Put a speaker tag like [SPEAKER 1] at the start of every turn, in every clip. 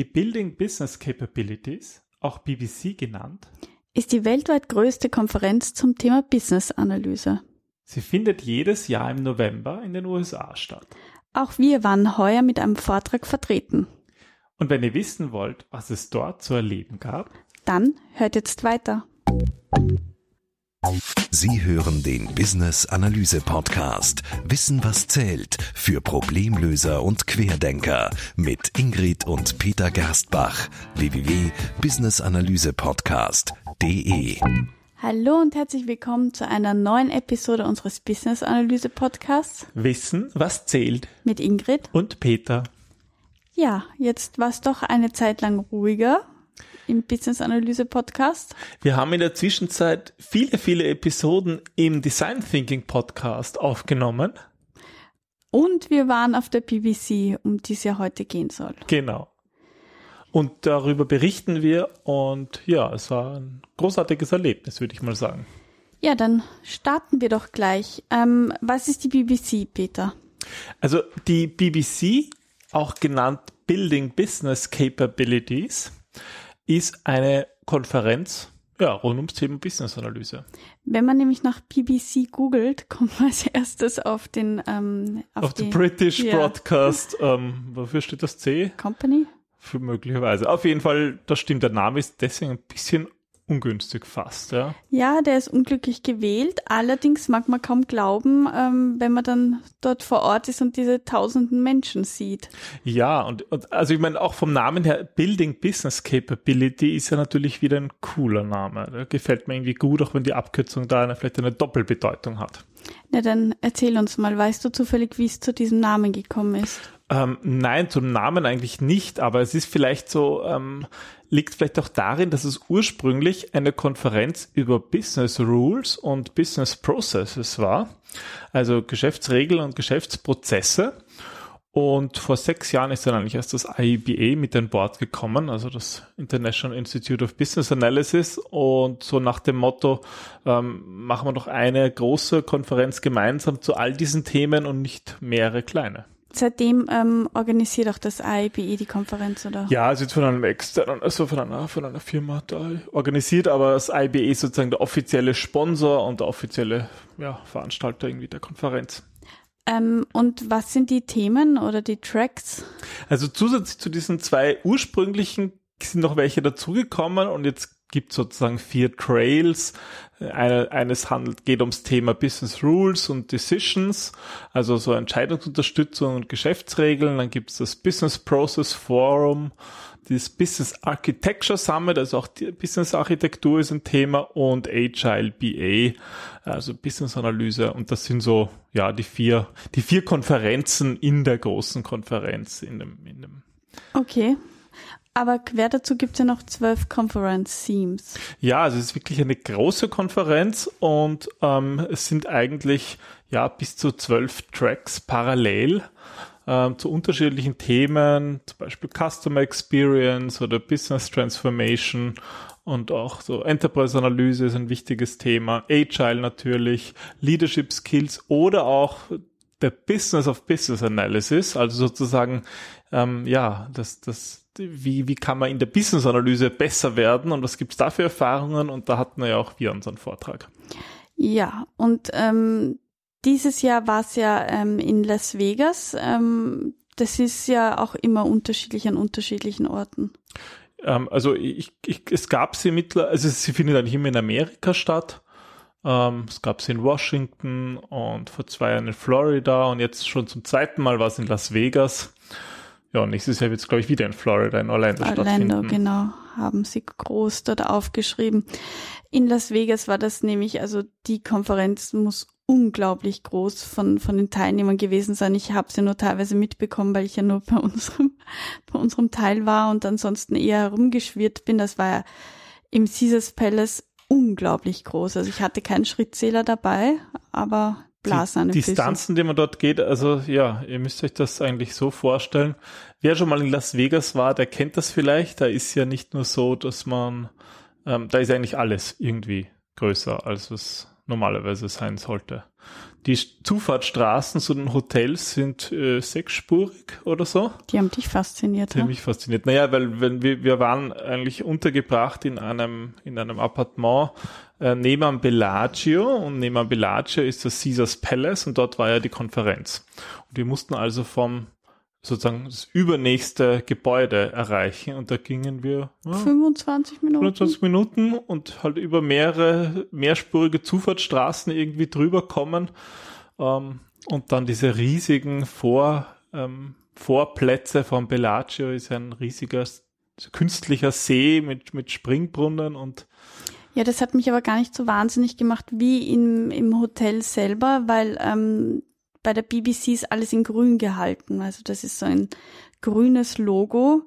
[SPEAKER 1] Die Building Business Capabilities, auch BBC genannt,
[SPEAKER 2] ist die weltweit größte Konferenz zum Thema Business-Analyse.
[SPEAKER 1] Sie findet jedes Jahr im November in den USA statt.
[SPEAKER 2] Auch wir waren heuer mit einem Vortrag vertreten.
[SPEAKER 1] Und wenn ihr wissen wollt, was es dort zu erleben gab,
[SPEAKER 2] dann hört jetzt weiter.
[SPEAKER 3] Sie hören den Business Analyse Podcast. Wissen was zählt für Problemlöser und Querdenker mit Ingrid und Peter Gerstbach. www.businessanalysepodcast.de
[SPEAKER 2] Hallo und herzlich willkommen zu einer neuen Episode unseres Business Analyse Podcasts.
[SPEAKER 1] Wissen was zählt.
[SPEAKER 2] Mit Ingrid.
[SPEAKER 1] Und Peter.
[SPEAKER 2] Ja, jetzt war es doch eine Zeit lang ruhiger im Business Analyse Podcast.
[SPEAKER 1] Wir haben in der Zwischenzeit viele, viele Episoden im Design Thinking Podcast aufgenommen.
[SPEAKER 2] Und wir waren auf der BBC, um die es ja heute gehen soll.
[SPEAKER 1] Genau. Und darüber berichten wir und ja, es war ein großartiges Erlebnis, würde ich mal sagen.
[SPEAKER 2] Ja, dann starten wir doch gleich. Ähm, was ist die BBC, Peter?
[SPEAKER 1] Also die BBC, auch genannt Building Business Capabilities, ist eine Konferenz ja, rund ums Thema Business Analyse.
[SPEAKER 2] Wenn man nämlich nach BBC googelt, kommt man als erstes auf den
[SPEAKER 1] ähm, auf, auf den British yeah. Broadcast. Ähm, wofür steht das C?
[SPEAKER 2] Company?
[SPEAKER 1] Für möglicherweise. Auf jeden Fall, das stimmt. Der Name ist deswegen ein bisschen ungünstig fast, ja.
[SPEAKER 2] Ja, der ist unglücklich gewählt. Allerdings mag man kaum glauben, ähm, wenn man dann dort vor Ort ist und diese tausenden Menschen sieht.
[SPEAKER 1] Ja, und, und also ich meine, auch vom Namen her, Building Business Capability ist ja natürlich wieder ein cooler Name. Der gefällt mir irgendwie gut, auch wenn die Abkürzung da eine, vielleicht eine Doppelbedeutung hat.
[SPEAKER 2] Na, dann erzähl uns mal, weißt du zufällig, wie es zu diesem Namen gekommen ist?
[SPEAKER 1] Ähm, nein, zum Namen eigentlich nicht, aber es ist vielleicht so, ähm, liegt vielleicht auch darin, dass es ursprünglich eine Konferenz über Business Rules und Business Processes war, also Geschäftsregeln und Geschäftsprozesse. Und vor sechs Jahren ist dann eigentlich erst das IBA mit an Bord gekommen, also das International Institute of Business Analysis. Und so nach dem Motto, ähm, machen wir doch eine große Konferenz gemeinsam zu all diesen Themen und nicht mehrere kleine.
[SPEAKER 2] Seitdem ähm, organisiert auch das IBE die Konferenz, oder?
[SPEAKER 1] Ja, also jetzt von einem externen, also von einer, von einer Firma da organisiert, aber das IBE ist sozusagen der offizielle Sponsor und der offizielle ja, Veranstalter irgendwie der Konferenz.
[SPEAKER 2] Ähm, und was sind die Themen oder die Tracks?
[SPEAKER 1] Also zusätzlich zu diesen zwei ursprünglichen sind noch welche dazugekommen und jetzt gibt sozusagen vier Trails. Eine, eines handelt, geht ums Thema Business Rules und Decisions, also so Entscheidungsunterstützung und Geschäftsregeln. Dann gibt es das Business Process Forum, das Business Architecture Summit, also auch die Business Architektur ist ein Thema und Agile BA, also Business Analyse. Und das sind so, ja, die vier, die vier Konferenzen in der großen Konferenz in dem, in dem
[SPEAKER 2] Okay. Aber quer dazu gibt es ja noch zwölf Conference-Themes.
[SPEAKER 1] Ja, also es ist wirklich eine große Konferenz und ähm, es sind eigentlich ja bis zu zwölf Tracks parallel ähm, zu unterschiedlichen Themen, zum Beispiel Customer Experience oder Business Transformation und auch so Enterprise-Analyse ist ein wichtiges Thema, Agile natürlich, Leadership Skills oder auch der Business of Business Analysis, also sozusagen ähm, ja, das, das wie, wie kann man in der Business-Analyse besser werden und was gibt es da für Erfahrungen? Und da hatten wir ja auch wir unseren Vortrag.
[SPEAKER 2] Ja, und ähm, dieses Jahr war es ja ähm, in Las Vegas. Ähm, das ist ja auch immer unterschiedlich an unterschiedlichen Orten.
[SPEAKER 1] Ähm, also ich, ich, es gab sie mittlerweile, also sie findet eigentlich immer in Amerika statt. Ähm, es gab sie in Washington und vor zwei Jahren in Florida und jetzt schon zum zweiten Mal war es in Las Vegas. Ja, und nächstes Jahr wird es, glaube ich, wieder in Florida, in Orlando, Orlando stattfinden.
[SPEAKER 2] Orlando, genau, haben sie groß dort aufgeschrieben. In Las Vegas war das nämlich, also die Konferenz muss unglaublich groß von, von den Teilnehmern gewesen sein. Ich habe sie nur teilweise mitbekommen, weil ich ja nur bei unserem, bei unserem Teil war und ansonsten eher herumgeschwirrt bin. Das war ja im Caesars Palace unglaublich groß. Also ich hatte keinen Schrittzähler dabei, aber Blasen
[SPEAKER 1] die Distanzen, die man dort geht, also ja, ihr müsst euch das eigentlich so vorstellen. Wer schon mal in Las Vegas war, der kennt das vielleicht. Da ist ja nicht nur so, dass man, ähm, da ist eigentlich alles irgendwie größer, als es normalerweise sein sollte. Die Zufahrtsstraßen zu den Hotels sind äh, sechsspurig oder so.
[SPEAKER 2] Die haben dich fasziniert.
[SPEAKER 1] Die haben mich fasziniert. Naja, weil wenn wir, wir waren eigentlich untergebracht in einem, in einem Appartement äh, neben am Bellagio und neben am Bellagio ist das Caesars Palace und dort war ja die Konferenz. Und wir mussten also vom sozusagen das übernächste Gebäude erreichen und da gingen wir
[SPEAKER 2] ja, 25 Minuten.
[SPEAKER 1] 25 Minuten und halt über mehrere mehrspurige Zufahrtsstraßen irgendwie drüber kommen ähm, und dann diese riesigen Vor, ähm, Vorplätze von Bellagio ist ein riesiger künstlicher See mit, mit Springbrunnen und
[SPEAKER 2] ja, das hat mich aber gar nicht so wahnsinnig gemacht wie im, im Hotel selber, weil ähm, bei der BBC ist alles in grün gehalten. Also das ist so ein grünes Logo.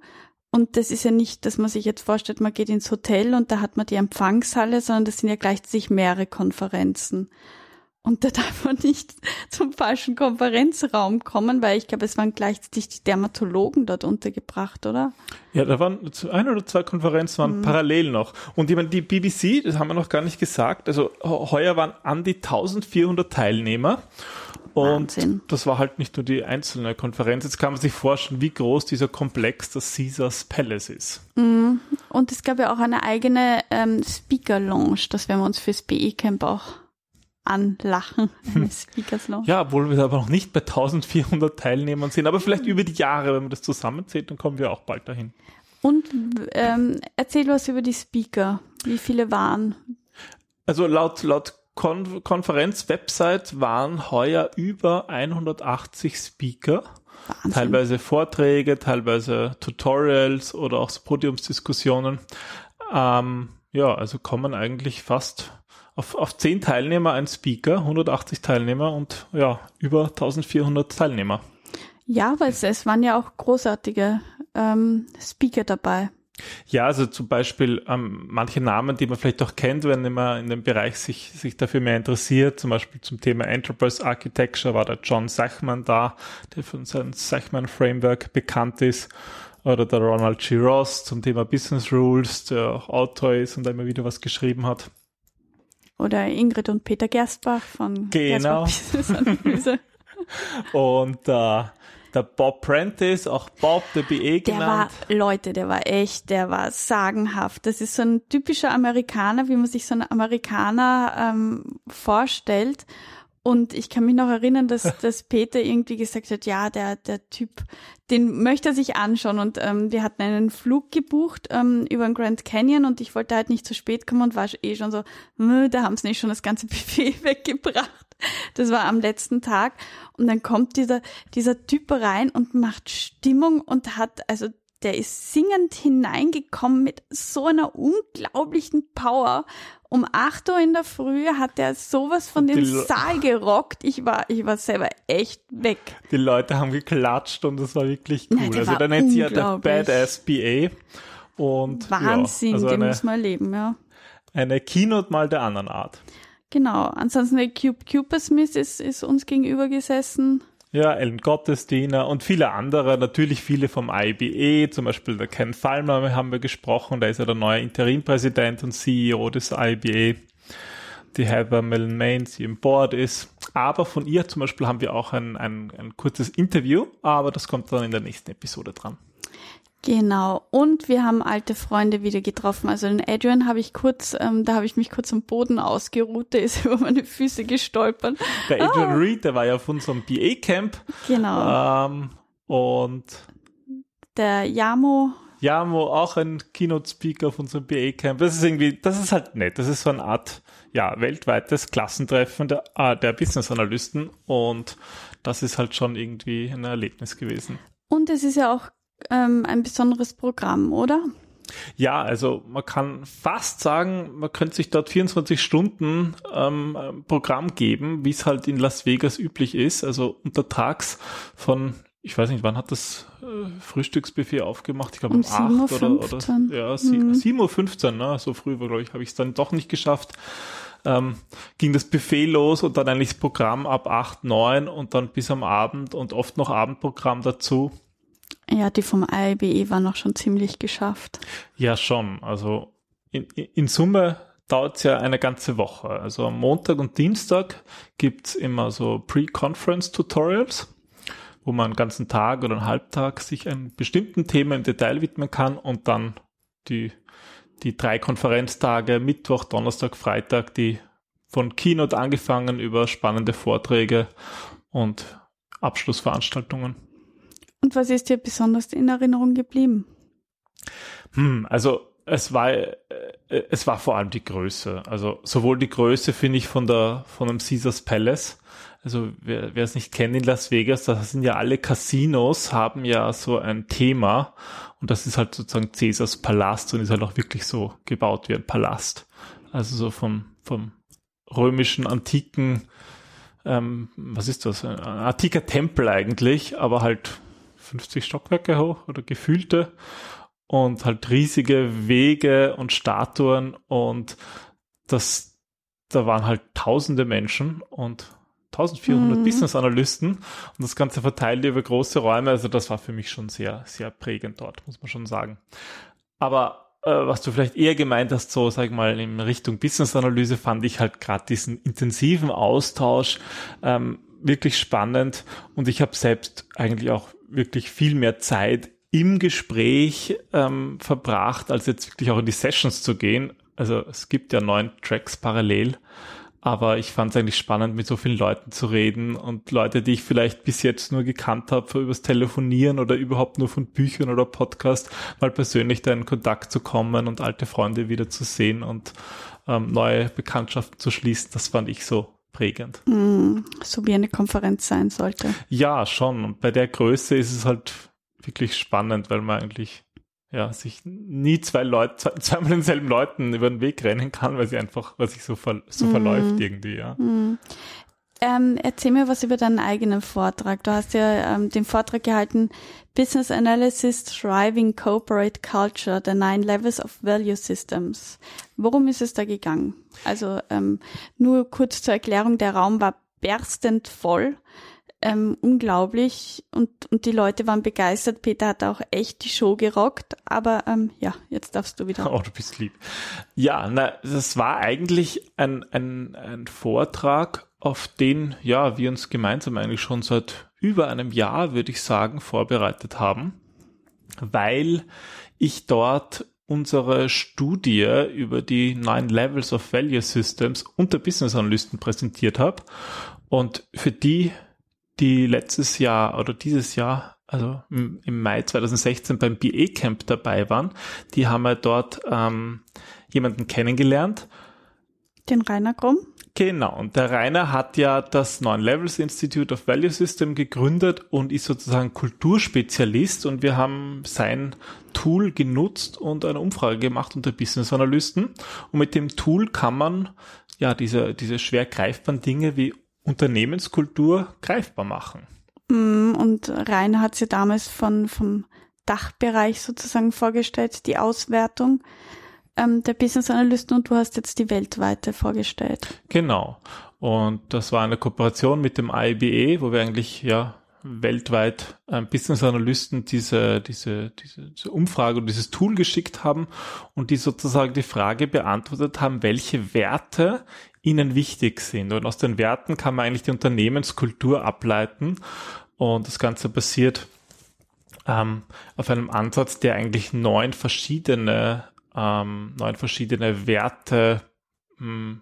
[SPEAKER 2] Und das ist ja nicht, dass man sich jetzt vorstellt, man geht ins Hotel und da hat man die Empfangshalle, sondern das sind ja gleichzeitig mehrere Konferenzen. Und da darf man nicht zum falschen Konferenzraum kommen, weil ich glaube, es waren gleichzeitig die Dermatologen dort untergebracht, oder?
[SPEAKER 1] Ja, da waren ein oder zwei Konferenzen waren mhm. parallel noch. Und ich meine, die BBC, das haben wir noch gar nicht gesagt, also heuer waren an die 1400 Teilnehmer. Und Wahnsinn. das war halt nicht nur die einzelne Konferenz. Jetzt kann man sich vorstellen, wie groß dieser Komplex das Caesars Palace ist.
[SPEAKER 2] Mhm. Und es gab ja auch eine eigene ähm, Speaker Lounge. Das werden wir uns fürs BE Camp auch anlachen.
[SPEAKER 1] Lounge. Ja, obwohl wir aber noch nicht bei 1400 Teilnehmern sind. Aber vielleicht über die Jahre, wenn man das zusammenzählt, dann kommen wir auch bald dahin.
[SPEAKER 2] Und ähm, erzähl was über die Speaker. Wie viele waren?
[SPEAKER 1] Also laut, laut Kon Konferenz-Website waren heuer über 180 Speaker. Wahnsinn. Teilweise Vorträge, teilweise Tutorials oder auch Podiumsdiskussionen. Ähm, ja, also kommen eigentlich fast auf, auf 10 Teilnehmer ein Speaker, 180 Teilnehmer und ja, über 1400 Teilnehmer.
[SPEAKER 2] Ja, weil es, es waren ja auch großartige ähm, Speaker dabei.
[SPEAKER 1] Ja, also zum Beispiel ähm, manche Namen, die man vielleicht auch kennt, wenn man in dem Bereich sich, sich dafür mehr interessiert, zum Beispiel zum Thema Enterprise Architecture war der John Sachman da, der für sein Sachman Framework bekannt ist, oder der Ronald G. Ross zum Thema Business Rules, der auch Autor ist und immer wieder was geschrieben hat.
[SPEAKER 2] Oder Ingrid und Peter Gerstbach von
[SPEAKER 1] genau. Analyse. und äh, der Bob Prentice, auch Bob, der BE genannt.
[SPEAKER 2] Der war, Leute, der war echt, der war sagenhaft. Das ist so ein typischer Amerikaner, wie man sich so einen Amerikaner ähm, vorstellt. Und ich kann mich noch erinnern, dass, dass Peter irgendwie gesagt hat, ja, der, der Typ, den möchte er sich anschauen. Und ähm, wir hatten einen Flug gebucht ähm, über den Grand Canyon und ich wollte halt nicht zu spät kommen und war eh schon so, da haben sie nicht schon das ganze Buffet weggebracht. Das war am letzten Tag. Und dann kommt dieser, dieser Typ rein und macht Stimmung und hat, also der ist singend hineingekommen mit so einer unglaublichen Power. Um 8 Uhr in der Früh hat er sowas von dem Saal gerockt. Ich war, ich war selber echt weg.
[SPEAKER 1] Die Leute haben geklatscht und das war wirklich cool. Nein, also dann nennt sie ja der Badass BA. Und,
[SPEAKER 2] Wahnsinn,
[SPEAKER 1] ja, also
[SPEAKER 2] den eine, muss man erleben, ja.
[SPEAKER 1] Eine Keynote mal der anderen Art.
[SPEAKER 2] Genau. Ansonsten der Cube Smith ist, ist uns gegenüber gesessen.
[SPEAKER 1] Ja, Ellen Gottesdiener und viele andere, natürlich viele vom IBE, zum Beispiel der Ken Fallmer haben wir gesprochen, der ist ja der neue Interimpräsident und CEO des IBE. Die Heather Mellon Mains, die im Board ist. Aber von ihr zum Beispiel haben wir auch ein, ein, ein kurzes Interview, aber das kommt dann in der nächsten Episode dran.
[SPEAKER 2] Genau. Und wir haben alte Freunde wieder getroffen. Also den Adrian habe ich kurz, ähm, da habe ich mich kurz am Boden ausgeruht, der ist über meine Füße gestolpert.
[SPEAKER 1] Der Adrian ah. Reed, der war ja auf unserem BA-Camp.
[SPEAKER 2] Genau.
[SPEAKER 1] Ähm, und
[SPEAKER 2] der Yamo.
[SPEAKER 1] Yamo, auch ein Keynote-Speaker auf unserem BA-Camp. Das ist irgendwie, das ist halt nett. Das ist so eine Art, ja, weltweites Klassentreffen der, äh, der Business-Analysten. Und das ist halt schon irgendwie ein Erlebnis gewesen.
[SPEAKER 2] Und es ist ja auch ähm, ein besonderes Programm, oder?
[SPEAKER 1] Ja, also man kann fast sagen, man könnte sich dort 24 Stunden ähm, Programm geben, wie es halt in Las Vegas üblich ist. Also untertags von, ich weiß nicht, wann hat das äh, Frühstücksbuffet aufgemacht? Ich glaube um, um 8 oder, oder ja, hm. 7.15 Uhr, ne? so früh war, glaube ich, habe ich es dann doch nicht geschafft. Ähm, ging das Buffet los und dann eigentlich das Programm ab 8, 9 und dann bis am Abend und oft noch Abendprogramm dazu.
[SPEAKER 2] Ja, die vom IBE waren auch schon ziemlich geschafft.
[SPEAKER 1] Ja, schon. Also in, in Summe dauert es ja eine ganze Woche. Also am Montag und Dienstag gibt's immer so Pre-Conference-Tutorials, wo man einen ganzen Tag oder einen Halbtag sich einem bestimmten Thema im Detail widmen kann und dann die, die drei Konferenztage, Mittwoch, Donnerstag, Freitag, die von Keynote angefangen über spannende Vorträge und Abschlussveranstaltungen.
[SPEAKER 2] Und was ist dir besonders in Erinnerung geblieben?
[SPEAKER 1] Hm, also es war äh, es war vor allem die Größe. Also sowohl die Größe finde ich von der von dem Caesars Palace. Also wer, wer es nicht kennt in Las Vegas, da sind ja alle Casinos haben ja so ein Thema und das ist halt sozusagen Caesars Palast und ist halt auch wirklich so gebaut wie ein Palast. Also so vom vom römischen antiken ähm, was ist das? Ein antiker Tempel eigentlich, aber halt 50 Stockwerke hoch oder gefühlte und halt riesige Wege und Statuen und das, da waren halt tausende Menschen und 1400 mhm. Business-Analysten und das Ganze verteilt über große Räume. Also das war für mich schon sehr, sehr prägend dort, muss man schon sagen. Aber äh, was du vielleicht eher gemeint hast, so sag ich mal in Richtung Business-Analyse, fand ich halt gerade diesen intensiven Austausch ähm, wirklich spannend und ich habe selbst eigentlich auch wirklich viel mehr Zeit im Gespräch ähm, verbracht, als jetzt wirklich auch in die Sessions zu gehen. Also es gibt ja neun Tracks parallel, aber ich fand es eigentlich spannend, mit so vielen Leuten zu reden und Leute, die ich vielleicht bis jetzt nur gekannt habe, übers Telefonieren oder überhaupt nur von Büchern oder Podcast, mal persönlich da in Kontakt zu kommen und alte Freunde wieder zu sehen und ähm, neue Bekanntschaften zu schließen. Das fand ich so prägend.
[SPEAKER 2] Mm, so wie eine Konferenz sein sollte.
[SPEAKER 1] Ja, schon. Und bei der Größe ist es halt wirklich spannend, weil man eigentlich ja, sich nie zwei Leute, zweimal denselben Leuten über den Weg rennen kann, weil sie einfach, weil sich so, ver, so mm. verläuft irgendwie, ja.
[SPEAKER 2] Mm. Ähm, erzähl mir was über deinen eigenen Vortrag. Du hast ja ähm, den Vortrag gehalten, Business Analysis Thriving Corporate Culture, the Nine Levels of Value Systems. Worum ist es da gegangen? Also ähm, nur kurz zur Erklärung, der Raum war berstend voll ähm, unglaublich und, und die Leute waren begeistert. Peter hat auch echt die Show gerockt, aber ähm, ja, jetzt darfst du wieder.
[SPEAKER 1] Oh, du bist lieb. Ja, na, das war eigentlich ein, ein, ein Vortrag, auf den ja wir uns gemeinsam eigentlich schon seit über einem Jahr, würde ich sagen, vorbereitet haben, weil ich dort unsere Studie über die Nine Levels of Value Systems unter Business Analysten präsentiert habe. Und für die die letztes Jahr oder dieses Jahr, also im, Mai 2016 beim BA Camp dabei waren, die haben ja dort ähm, jemanden kennengelernt.
[SPEAKER 2] Den Rainer Grumm?
[SPEAKER 1] Genau, und der Rainer hat ja das Neuen Levels Institute of Value System gegründet und ist sozusagen Kulturspezialist und wir haben sein Tool genutzt und eine Umfrage gemacht unter Business Analysten und mit dem Tool kann man ja diese, diese schwer greifbaren Dinge wie Unternehmenskultur greifbar machen.
[SPEAKER 2] Mm, und Rainer hat sie damals von, vom Dachbereich sozusagen vorgestellt, die Auswertung ähm, der Business Analysten und du hast jetzt die weltweite vorgestellt.
[SPEAKER 1] Genau. Und das war eine Kooperation mit dem IBE, wo wir eigentlich ja weltweit ähm, Business Analysten diese, diese, diese, diese Umfrage und dieses Tool geschickt haben und die sozusagen die Frage beantwortet haben, welche Werte ihnen wichtig sind. Und aus den Werten kann man eigentlich die Unternehmenskultur ableiten. Und das Ganze basiert ähm, auf einem Ansatz, der eigentlich neun verschiedene, ähm, neun verschiedene Werte, mh, hm,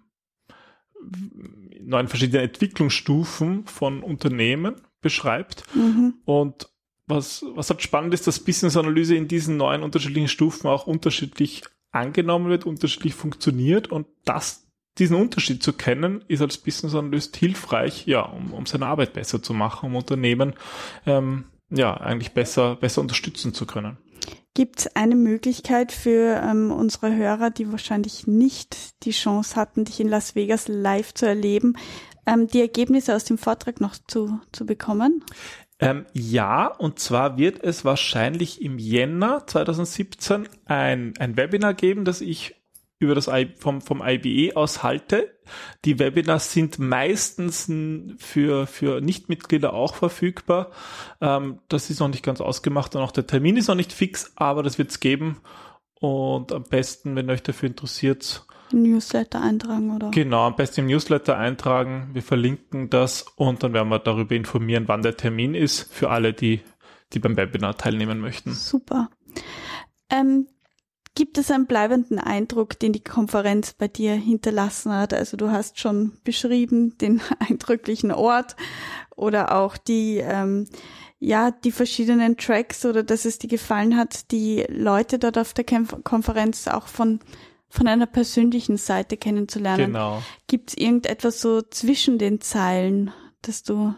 [SPEAKER 1] neun verschiedene Entwicklungsstufen von Unternehmen beschreibt. Mhm. Und was, was halt spannend ist, dass Business Analyse in diesen neun unterschiedlichen Stufen auch unterschiedlich angenommen wird, unterschiedlich funktioniert und das diesen Unterschied zu kennen, ist als Business Analyst hilfreich, ja, um, um seine Arbeit besser zu machen, um Unternehmen ähm, ja eigentlich besser besser unterstützen zu können.
[SPEAKER 2] Gibt es eine Möglichkeit für ähm, unsere Hörer, die wahrscheinlich nicht die Chance hatten, dich in Las Vegas live zu erleben, ähm, die Ergebnisse aus dem Vortrag noch zu, zu bekommen?
[SPEAKER 1] Ähm, ja, und zwar wird es wahrscheinlich im Jänner 2017 ein, ein Webinar geben, das ich über das I vom, vom IBE aus halte. Die Webinars sind meistens für, für Nichtmitglieder auch verfügbar. Ähm, das ist noch nicht ganz ausgemacht und auch der Termin ist noch nicht fix, aber das wird es geben. Und am besten, wenn euch dafür interessiert,
[SPEAKER 2] Newsletter eintragen, oder?
[SPEAKER 1] Genau, am besten im Newsletter eintragen. Wir verlinken das und dann werden wir darüber informieren, wann der Termin ist für alle, die, die beim Webinar teilnehmen möchten.
[SPEAKER 2] Super. Ähm, gibt es einen bleibenden Eindruck, den die Konferenz bei dir hinterlassen hat? Also du hast schon beschrieben den eindrücklichen Ort oder auch die, ähm, ja, die verschiedenen Tracks oder dass es dir gefallen hat, die Leute dort auf der Konferenz auch von von einer persönlichen Seite kennenzulernen.
[SPEAKER 1] Genau.
[SPEAKER 2] Gibt es irgendetwas so zwischen den Zeilen, dass du,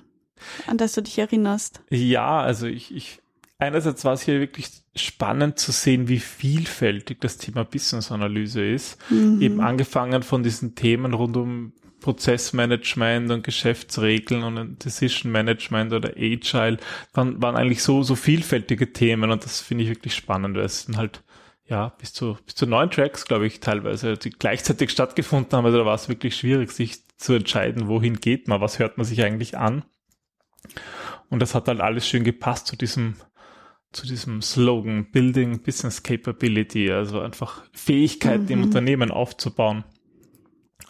[SPEAKER 2] an das du dich erinnerst?
[SPEAKER 1] Ja, also ich, ich einerseits war es hier wirklich spannend zu sehen, wie vielfältig das Thema Business-Analyse ist. Mhm. Eben angefangen von diesen Themen rund um Prozessmanagement und Geschäftsregeln und Decision Management oder Agile waren, waren eigentlich so, so vielfältige Themen und das finde ich wirklich spannend, weil es sind halt ja, bis zu, bis zu neun Tracks, glaube ich, teilweise, die gleichzeitig stattgefunden haben. Also da war es wirklich schwierig, sich zu entscheiden, wohin geht man, was hört man sich eigentlich an. Und das hat halt alles schön gepasst zu diesem, zu diesem Slogan, Building Business Capability, also einfach Fähigkeiten mhm. im Unternehmen aufzubauen.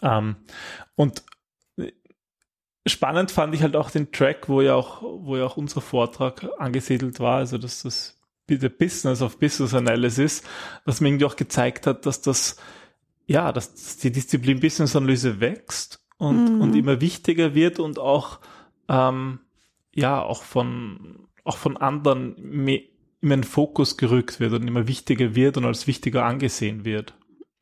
[SPEAKER 1] Ähm, und spannend fand ich halt auch den Track, wo ja auch, wo ja auch unser Vortrag angesiedelt war, also dass das der Business of Business Analysis, was mir irgendwie auch gezeigt hat, dass das, ja, dass die Disziplin Business Analyse wächst und, mhm. und immer wichtiger wird und auch, ähm, ja, auch von, auch von anderen mehr, immer in Fokus gerückt wird und immer wichtiger wird und als wichtiger angesehen wird.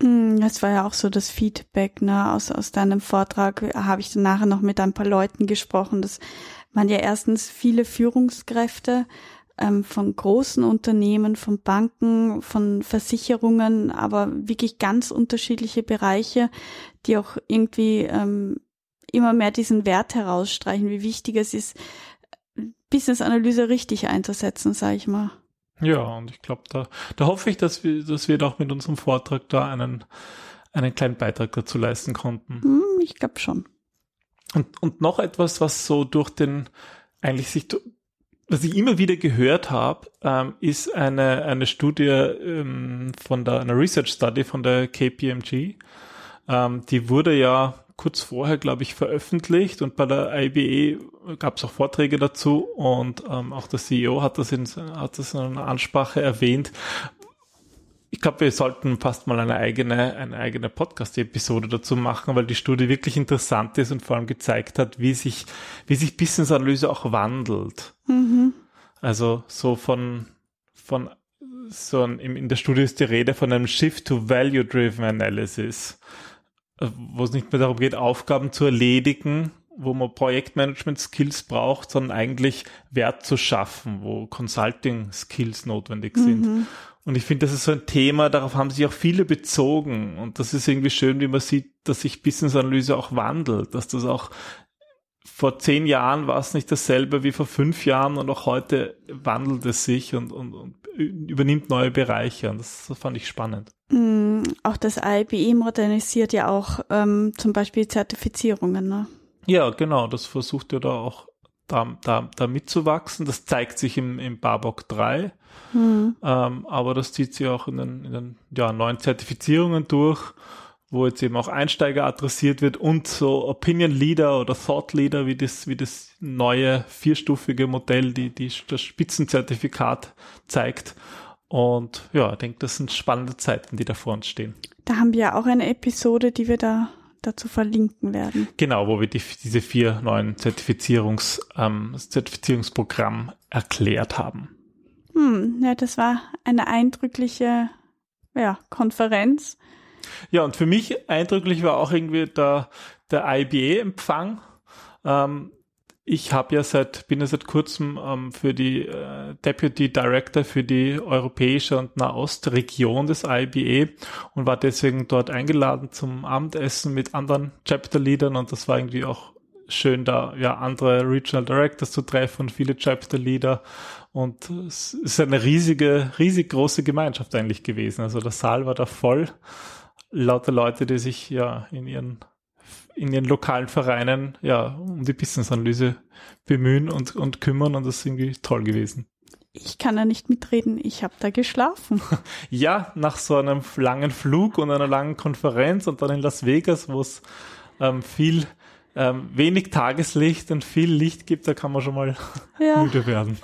[SPEAKER 2] Mhm, das war ja auch so das Feedback, ne, aus, aus deinem Vortrag habe ich dann nachher noch mit ein paar Leuten gesprochen, dass man ja erstens viele Führungskräfte ähm, von großen Unternehmen, von Banken, von Versicherungen, aber wirklich ganz unterschiedliche Bereiche, die auch irgendwie ähm, immer mehr diesen Wert herausstreichen, wie wichtig es ist, Business-Analyse richtig einzusetzen, sage ich mal.
[SPEAKER 1] Ja, und ich glaube, da, da hoffe ich, dass wir, dass wir auch mit unserem Vortrag da einen, einen kleinen Beitrag dazu leisten konnten.
[SPEAKER 2] Hm, ich glaube schon.
[SPEAKER 1] Und, und noch etwas, was so durch den eigentlich sich was ich immer wieder gehört habe, ähm, ist eine, eine Studie ähm, von der, eine Research Study von der KPMG. Ähm, die wurde ja kurz vorher, glaube ich, veröffentlicht und bei der IBE gab es auch Vorträge dazu und ähm, auch der CEO hat das, in, hat das in einer Ansprache erwähnt, ich glaube, wir sollten fast mal eine eigene, eine eigene Podcast-Episode dazu machen, weil die Studie wirklich interessant ist und vor allem gezeigt hat, wie sich, wie sich Business-Analyse auch wandelt. Mhm. Also so von, von so ein, in der Studie ist die Rede von einem Shift to Value-Driven Analysis, wo es nicht mehr darum geht, Aufgaben zu erledigen, wo man Projektmanagement-Skills braucht, sondern eigentlich Wert zu schaffen, wo Consulting-Skills notwendig sind. Mhm. Und ich finde, das ist so ein Thema, darauf haben sich auch viele bezogen. Und das ist irgendwie schön, wie man sieht, dass sich Business-Analyse auch wandelt, dass das auch vor zehn Jahren war es nicht dasselbe wie vor fünf Jahren und auch heute wandelt es sich und, und, und übernimmt neue Bereiche und das, fand ich spannend.
[SPEAKER 2] Mm, auch das IBE modernisiert ja auch ähm, zum Beispiel Zertifizierungen, ne?
[SPEAKER 1] Ja, genau, das versucht ja da auch da, da, da mitzuwachsen. Das zeigt sich im, im Barbock 3. Mhm. Ähm, aber das zieht sich auch in den, in den ja, neuen Zertifizierungen durch, wo jetzt eben auch Einsteiger adressiert wird und so Opinion Leader oder Thought Leader, wie das, wie das neue vierstufige Modell, die, die das Spitzenzertifikat zeigt. Und ja, ich denke, das sind spannende Zeiten, die da vor uns stehen.
[SPEAKER 2] Da haben wir ja auch eine Episode, die wir da dazu verlinken werden.
[SPEAKER 1] Genau, wo wir die, diese vier neuen Zertifizierungs, ähm, Zertifizierungsprogramm erklärt haben.
[SPEAKER 2] Hm, ja, das war eine eindrückliche ja, Konferenz.
[SPEAKER 1] Ja, und für mich eindrücklich war auch irgendwie der, der IBA-Empfang. Ähm, ich habe ja seit, bin ja seit kurzem ähm, für die äh, Deputy Director für die europäische und Nahostregion des IBE und war deswegen dort eingeladen zum Abendessen mit anderen Chapter Leadern und das war irgendwie auch schön, da ja andere Regional Directors zu treffen und viele Chapter Leader und es ist eine riesige, riesig große Gemeinschaft eigentlich gewesen. Also der Saal war da voll, lauter Leute, die sich ja in ihren in ihren lokalen Vereinen ja um die Business-Analyse bemühen und, und kümmern und das ist irgendwie toll gewesen.
[SPEAKER 2] ich kann da nicht mitreden, ich habe da geschlafen.
[SPEAKER 1] Ja, nach so einem langen Flug und einer langen Konferenz und dann in Las Vegas, wo es ähm, viel, ähm, wenig Tageslicht und viel Licht gibt, da kann man schon mal
[SPEAKER 2] Ja,
[SPEAKER 1] müde werden.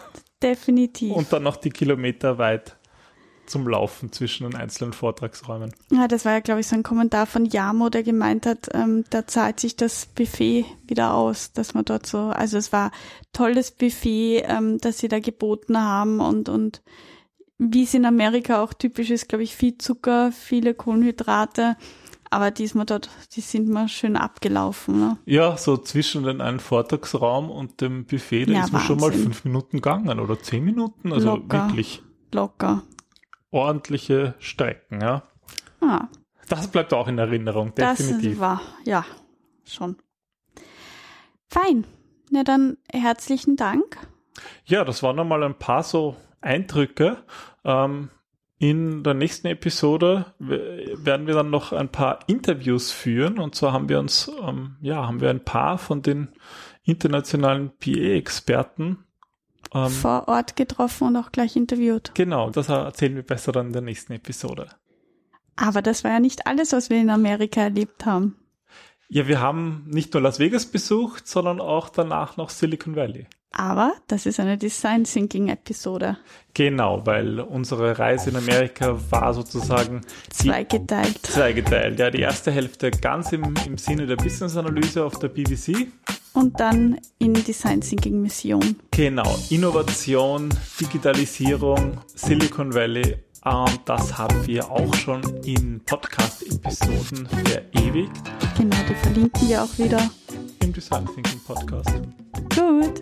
[SPEAKER 2] definitiv.
[SPEAKER 1] Und dann noch die Kilometer weit zum Laufen zwischen den einzelnen Vortragsräumen.
[SPEAKER 2] Ja, das war ja, glaube ich, so ein Kommentar von Jamo, der gemeint hat, ähm, da zahlt sich das Buffet wieder aus, dass man dort so, also es war tolles Buffet, ähm, das sie da geboten haben und, und wie es in Amerika auch typisch ist, glaube ich, viel Zucker, viele Kohlenhydrate, aber diesmal dort, die sind mal schön abgelaufen. Ne?
[SPEAKER 1] Ja, so zwischen den einen Vortragsraum und dem Buffet, da
[SPEAKER 2] Ja,
[SPEAKER 1] ist man schon mal
[SPEAKER 2] Wahnsinn.
[SPEAKER 1] fünf Minuten gegangen oder zehn Minuten. Also
[SPEAKER 2] Locker.
[SPEAKER 1] wirklich
[SPEAKER 2] Locker.
[SPEAKER 1] Ordentliche Strecken, ja.
[SPEAKER 2] Ah,
[SPEAKER 1] Das bleibt auch in Erinnerung,
[SPEAKER 2] das
[SPEAKER 1] definitiv.
[SPEAKER 2] war, ja, schon. Fein. Na dann herzlichen Dank.
[SPEAKER 1] Ja, das waren nochmal ein paar so Eindrücke. Ähm, in der nächsten Episode werden wir dann noch ein paar Interviews führen und zwar haben wir uns, ähm, ja, haben wir ein paar von den internationalen PA-Experten. Ähm,
[SPEAKER 2] vor Ort getroffen und auch gleich interviewt.
[SPEAKER 1] genau, das erzählen wir besser dann in der nächsten Episode.
[SPEAKER 2] Aber das war ja nicht alles, was wir in Amerika erlebt haben.
[SPEAKER 1] Ja, wir haben nicht nur Las Vegas besucht, sondern auch danach noch Silicon Valley.
[SPEAKER 2] Aber das ist eine Design Thinking Episode.
[SPEAKER 1] Genau, weil unsere Reise in Amerika war sozusagen
[SPEAKER 2] Zweigeteilt.
[SPEAKER 1] zweigeteilt. Ja, die erste Hälfte ganz im, im Sinne der Business-Analyse auf der BBC.
[SPEAKER 2] Und dann in Design Thinking Mission.
[SPEAKER 1] Genau, Innovation, Digitalisierung, Silicon Valley. Und das haben wir auch schon in Podcast-Episoden verewigt
[SPEAKER 2] Genau, die verlinken wir auch wieder.
[SPEAKER 1] im Design Thinking Podcast.
[SPEAKER 2] Gut.